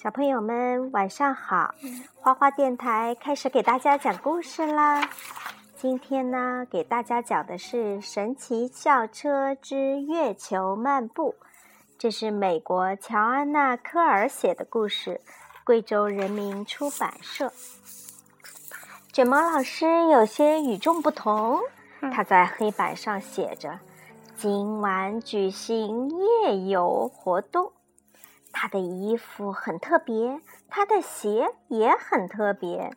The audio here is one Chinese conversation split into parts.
小朋友们晚上好，花花电台开始给大家讲故事啦。今天呢，给大家讲的是《神奇校车之月球漫步》，这是美国乔安娜·科尔写的故事，贵州人民出版社。卷毛老师有些与众不同，他在黑板上写着：“今晚举行夜游活动。”他的衣服很特别，他的鞋也很特别。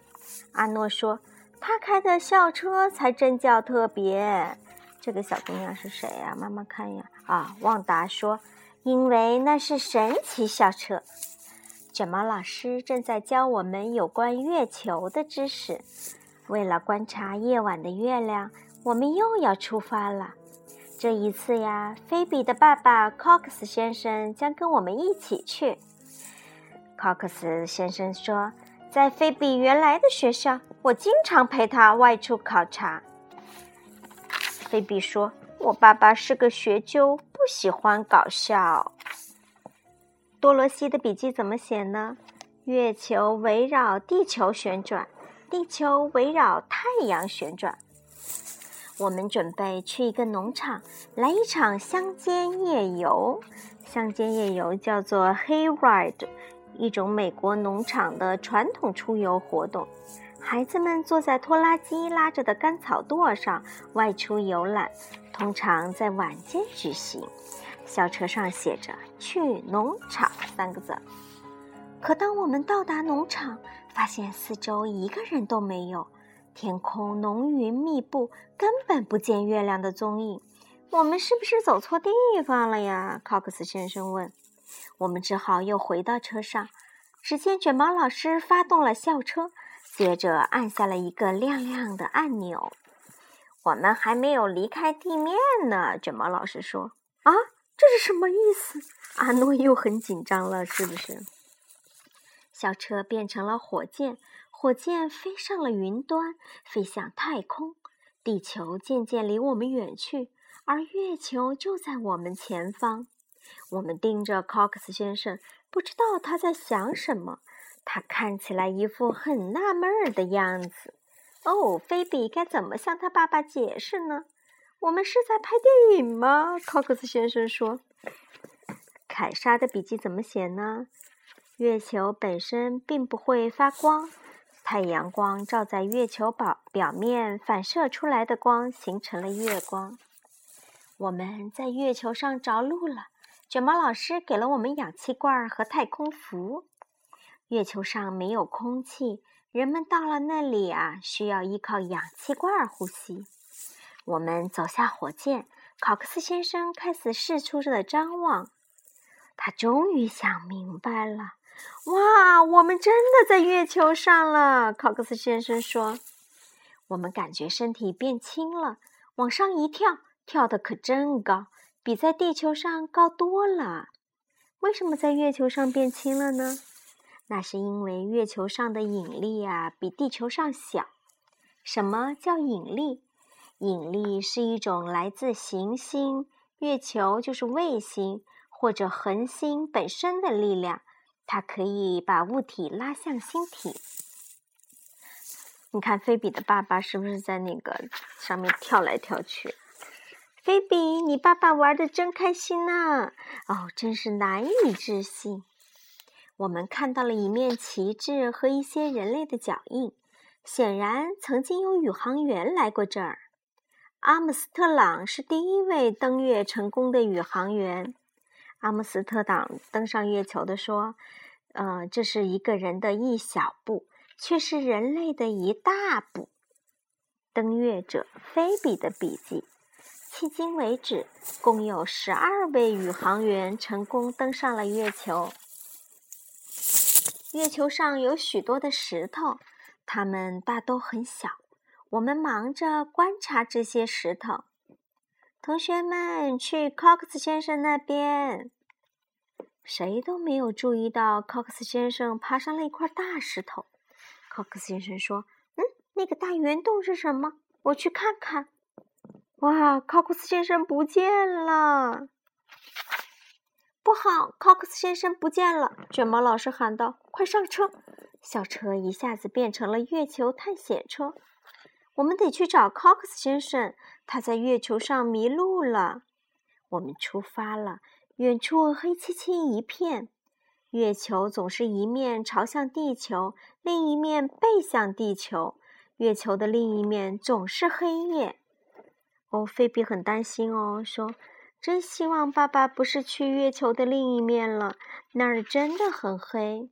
阿诺说：“他开的校车才真叫特别。”这个小姑娘是谁呀？妈妈看呀。啊，旺达说：“因为那是神奇校车。”卷毛老师正在教我们有关月球的知识。为了观察夜晚的月亮，我们又要出发了。这一次呀，菲比的爸爸 Cox 先生将跟我们一起去。Cox 先生说，在菲比原来的学校，我经常陪他外出考察。菲比说：“我爸爸是个学究，不喜欢搞笑。”多罗西的笔记怎么写呢？月球围绕地球旋转，地球围绕太阳旋转。我们准备去一个农场，来一场乡间夜游。乡间夜游叫做 Hayride，一种美国农场的传统出游活动。孩子们坐在拖拉机拉着的干草垛上外出游览，通常在晚间举行。校车上写着“去农场”三个字。可当我们到达农场，发现四周一个人都没有。天空浓云密布，根本不见月亮的踪影。我们是不是走错地方了呀？考克斯先生问。我们只好又回到车上。只见卷毛老师发动了校车，接着按下了一个亮亮的按钮。我们还没有离开地面呢，卷毛老师说。啊，这是什么意思？阿诺又很紧张了，是不是？校车变成了火箭。火箭飞上了云端，飞向太空。地球渐渐离我们远去，而月球就在我们前方。我们盯着 Cox 先生，不知道他在想什么。他看起来一副很纳闷儿的样子。哦，菲比该怎么向他爸爸解释呢？我们是在拍电影吗？Cox 先生说。凯莎的笔记怎么写呢？月球本身并不会发光。太阳光照在月球表表面，反射出来的光形成了月光。我们在月球上着陆了。卷毛老师给了我们氧气罐和太空服。月球上没有空气，人们到了那里啊，需要依靠氧气罐呼吸。我们走下火箭，考克斯先生开始四处的张望。他终于想明白了。哇，我们真的在月球上了！考克斯先生说：“我们感觉身体变轻了，往上一跳，跳得可真高，比在地球上高多了。为什么在月球上变轻了呢？那是因为月球上的引力啊比地球上小。什么叫引力？引力是一种来自行星、月球就是卫星或者恒星本身的力量。”它可以把物体拉向星体。你看，菲比的爸爸是不是在那个上面跳来跳去？菲比，你爸爸玩的真开心呢！哦，真是难以置信。我们看到了一面旗帜和一些人类的脚印，显然曾经有宇航员来过这儿。阿姆斯特朗是第一位登月成功的宇航员。阿姆斯特朗登上月球的说。呃，这是一个人的一小步，却是人类的一大步。登月者菲比的笔记：迄今为止，共有十二位宇航员成功登上了月球。月球上有许多的石头，它们大都很小。我们忙着观察这些石头。同学们，去 Cox 先生那边。谁都没有注意到，Cox 先生爬上了一块大石头。Cox 先生说：“嗯，那个大圆洞是什么？我去看看。”哇，Cox 先生不见了！不好，Cox 先生不见了！卷毛老师喊道：“快上车！”校车一下子变成了月球探险车。我们得去找 Cox 先生，他在月球上迷路了。我们出发了，远处黑漆漆一片。月球总是一面朝向地球，另一面背向地球。月球的另一面总是黑夜。哦，菲比很担心哦，说：“真希望爸爸不是去月球的另一面了，那儿真的很黑。”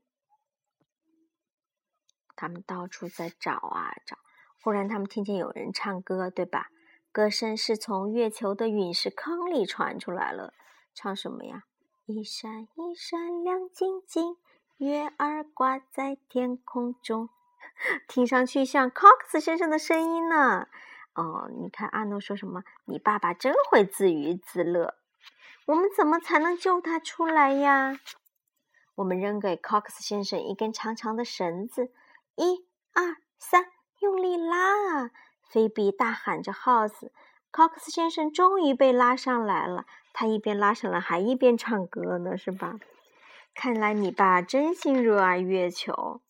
他们到处在找啊找，忽然他们听见有人唱歌，对吧？歌声是从月球的陨石坑里传出来了。唱什么呀？一闪一闪亮晶晶，月儿挂在天空中。听上去像 Cox 先生的声音呢。哦，你看阿诺说什么？你爸爸真会自娱自乐。我们怎么才能救他出来呀？我们扔给 Cox 先生一根长长的绳子。一二三，用力拉啊！菲比大喊着号子。Cox 先生终于被拉上来了，他一边拉上来，还一边唱歌呢，是吧？看来你爸真心热爱月球。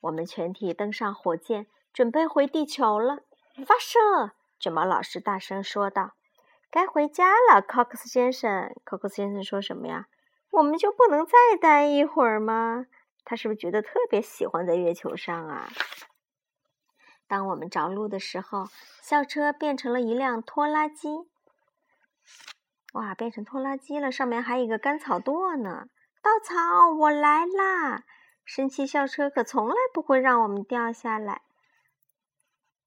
我们全体登上火箭，准备回地球了。发射！卷毛老师大声说道：“该回家了。”Cox 先生，Cox 先生说什么呀？我们就不能再待一会儿吗？他是不是觉得特别喜欢在月球上啊？当我们着陆的时候，校车变成了一辆拖拉机。哇，变成拖拉机了，上面还有一个干草垛呢。稻草，我来啦！神奇校车可从来不会让我们掉下来。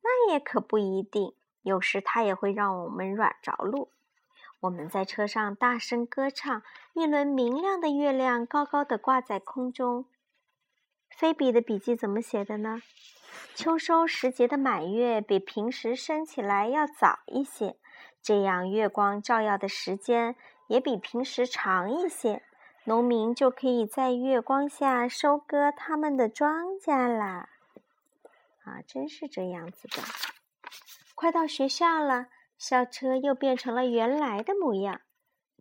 那也可不一定，有时它也会让我们软着陆。我们在车上大声歌唱，一轮明亮的月亮高高的挂在空中。菲比的笔记怎么写的呢？秋收时节的满月比平时升起来要早一些，这样月光照耀的时间也比平时长一些，农民就可以在月光下收割他们的庄稼啦。啊，真是这样子的！快到学校了，校车又变成了原来的模样。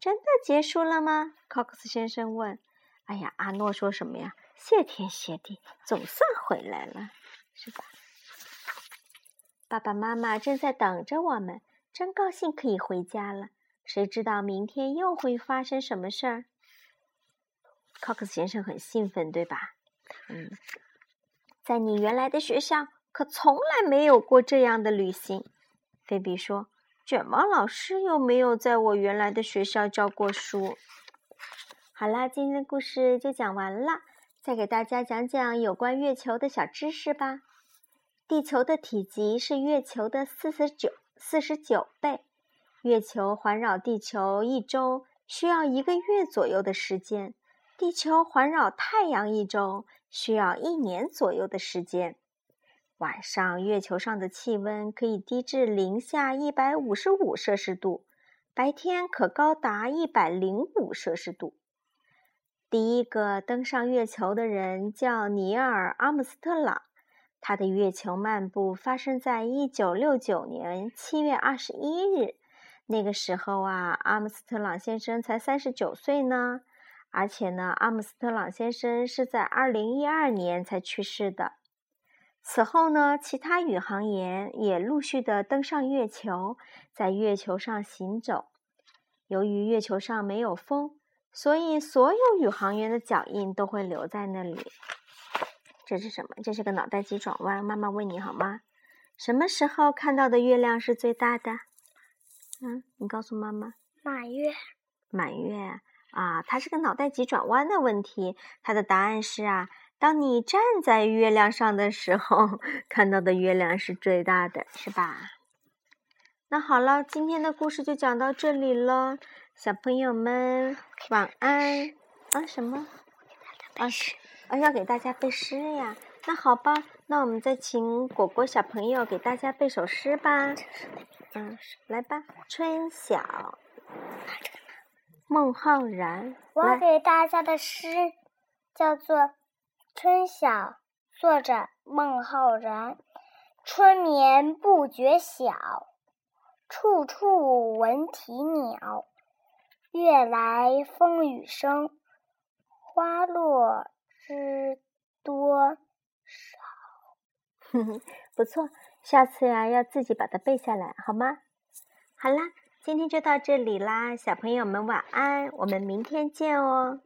真的结束了吗？Cox 先生问。哎呀，阿诺说什么呀？谢天谢地，总算回来了，是吧？爸爸妈妈正在等着我们，真高兴可以回家了。谁知道明天又会发生什么事儿？Cox 先生很兴奋，对吧？嗯，在你原来的学校可从来没有过这样的旅行。菲比说：“卷毛老师又没有在我原来的学校教过书。”好啦，今天的故事就讲完了。再给大家讲讲有关月球的小知识吧。地球的体积是月球的四十九四十九倍。月球环绕地球一周需要一个月左右的时间，地球环绕太阳一周需要一年左右的时间。晚上，月球上的气温可以低至零下一百五十五摄氏度，白天可高达一百零五摄氏度。第一个登上月球的人叫尼尔·阿姆斯特朗，他的月球漫步发生在一九六九年七月二十一日。那个时候啊，阿姆斯特朗先生才三十九岁呢。而且呢，阿姆斯特朗先生是在二零一二年才去世的。此后呢，其他宇航员也陆续的登上月球，在月球上行走。由于月球上没有风。所以，所有宇航员的脚印都会留在那里。这是什么？这是个脑袋急转弯。妈妈问你好吗？什么时候看到的月亮是最大的？嗯，你告诉妈妈。满月。满月啊，它是个脑袋急转弯的问题。它的答案是啊，当你站在月亮上的时候，看到的月亮是最大的，是吧？那好了，今天的故事就讲到这里了。小朋友们晚安啊！什么？啊，啊，要给大家背诗呀？那好吧，那我们再请果果小朋友给大家背首诗吧。嗯，来吧，《春晓》，孟浩然。我给大家的诗叫做《春晓》，作者孟浩然。春眠不觉晓，处处闻啼鸟。月来风雨声，花落知多少。不错，下次呀要自己把它背下来，好吗？好啦，今天就到这里啦，小朋友们晚安，我们明天见哦。